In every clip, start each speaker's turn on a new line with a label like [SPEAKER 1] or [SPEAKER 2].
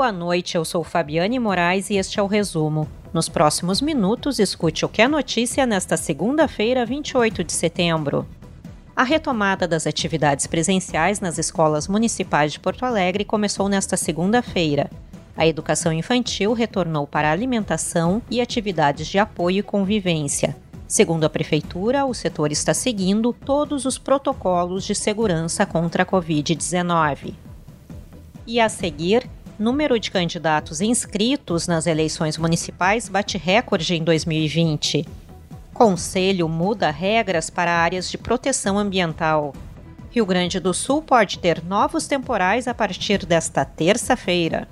[SPEAKER 1] Boa noite, eu sou Fabiane Moraes e este é o resumo. Nos próximos minutos, escute o que é notícia nesta segunda-feira, 28 de setembro. A retomada das atividades presenciais nas escolas municipais de Porto Alegre começou nesta segunda-feira. A educação infantil retornou para alimentação e atividades de apoio e convivência. Segundo a Prefeitura, o setor está seguindo todos os protocolos de segurança contra a Covid-19. E a seguir, número de candidatos inscritos nas eleições municipais bate recorde em 2020. Conselho muda regras para áreas de proteção ambiental. Rio Grande do Sul pode ter novos temporais a partir desta terça-feira.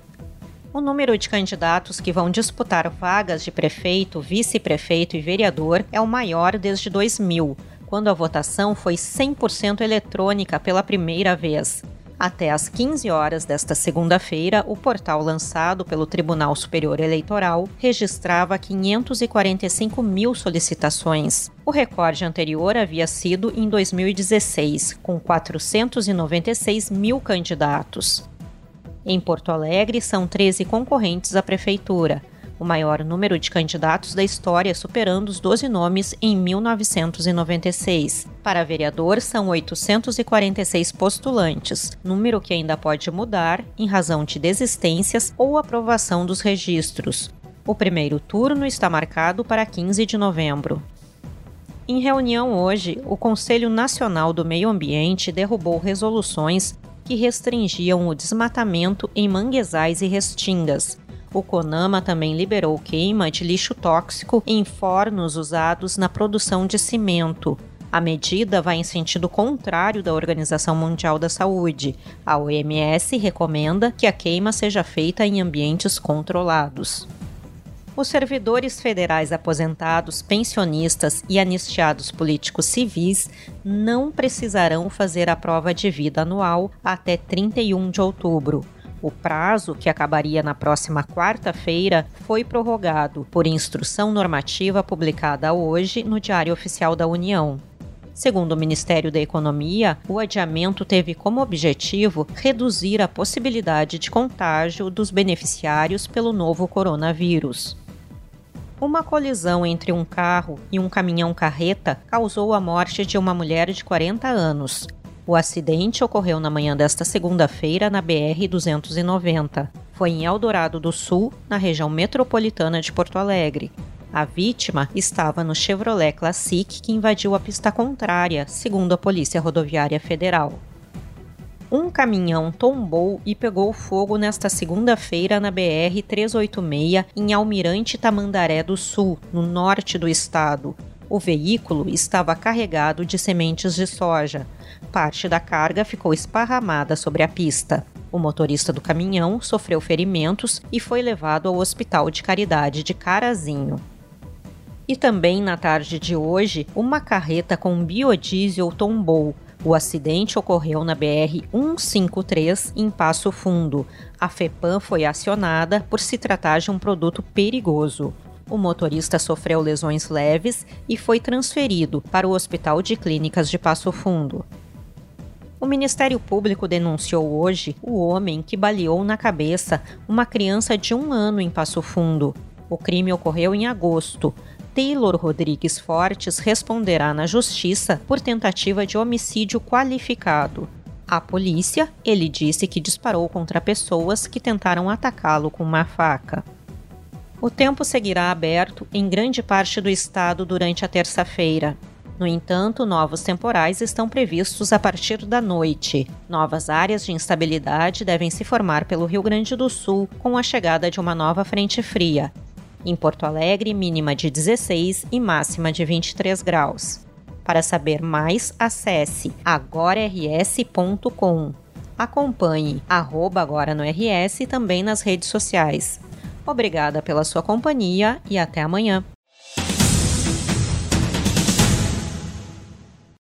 [SPEAKER 1] O número de candidatos que vão disputar vagas de prefeito, vice-prefeito e vereador é o maior desde 2000, quando a votação foi 100% eletrônica pela primeira vez. Até às 15 horas desta segunda-feira, o portal lançado pelo Tribunal Superior Eleitoral registrava 545 mil solicitações. O recorde anterior havia sido em 2016, com 496 mil candidatos. Em Porto Alegre, são 13 concorrentes à prefeitura o maior número de candidatos da história, superando os 12 nomes em 1996. Para vereador, são 846 postulantes, número que ainda pode mudar em razão de desistências ou aprovação dos registros. O primeiro turno está marcado para 15 de novembro. Em reunião hoje, o Conselho Nacional do Meio Ambiente derrubou resoluções que restringiam o desmatamento em manguezais e restingas, o CONAMA também liberou queima de lixo tóxico em fornos usados na produção de cimento. A medida vai em sentido contrário da Organização Mundial da Saúde. A OMS recomenda que a queima seja feita em ambientes controlados. Os servidores federais aposentados, pensionistas e anistiados políticos civis não precisarão fazer a prova de vida anual até 31 de outubro. O prazo, que acabaria na próxima quarta-feira, foi prorrogado por instrução normativa publicada hoje no Diário Oficial da União. Segundo o Ministério da Economia, o adiamento teve como objetivo reduzir a possibilidade de contágio dos beneficiários pelo novo coronavírus. Uma colisão entre um carro e um caminhão-carreta causou a morte de uma mulher de 40 anos. O acidente ocorreu na manhã desta segunda-feira na BR-290. Foi em Eldorado do Sul, na região metropolitana de Porto Alegre. A vítima estava no Chevrolet Classic que invadiu a pista contrária, segundo a Polícia Rodoviária Federal. Um caminhão tombou e pegou fogo nesta segunda-feira na BR-386 em Almirante Tamandaré do Sul, no norte do estado. O veículo estava carregado de sementes de soja. Parte da carga ficou esparramada sobre a pista. O motorista do caminhão sofreu ferimentos e foi levado ao Hospital de Caridade de Carazinho. E também na tarde de hoje, uma carreta com biodiesel tombou. O acidente ocorreu na BR 153 em Passo Fundo. A FEPAM foi acionada por se tratar de um produto perigoso. O motorista sofreu lesões leves e foi transferido para o Hospital de Clínicas de Passo Fundo. O Ministério Público denunciou hoje o homem que baleou na cabeça uma criança de um ano em Passo Fundo. O crime ocorreu em agosto. Taylor Rodrigues Fortes responderá na justiça por tentativa de homicídio qualificado. A polícia, ele disse que disparou contra pessoas que tentaram atacá-lo com uma faca. O tempo seguirá aberto em grande parte do estado durante a terça-feira. No entanto, novos temporais estão previstos a partir da noite. Novas áreas de instabilidade devem se formar pelo Rio Grande do Sul com a chegada de uma nova frente fria. Em Porto Alegre, mínima de 16 e máxima de 23 graus. Para saber mais, acesse agorars.com. Acompanhe arroba agora no RS também nas redes sociais. Obrigada pela sua companhia e até amanhã.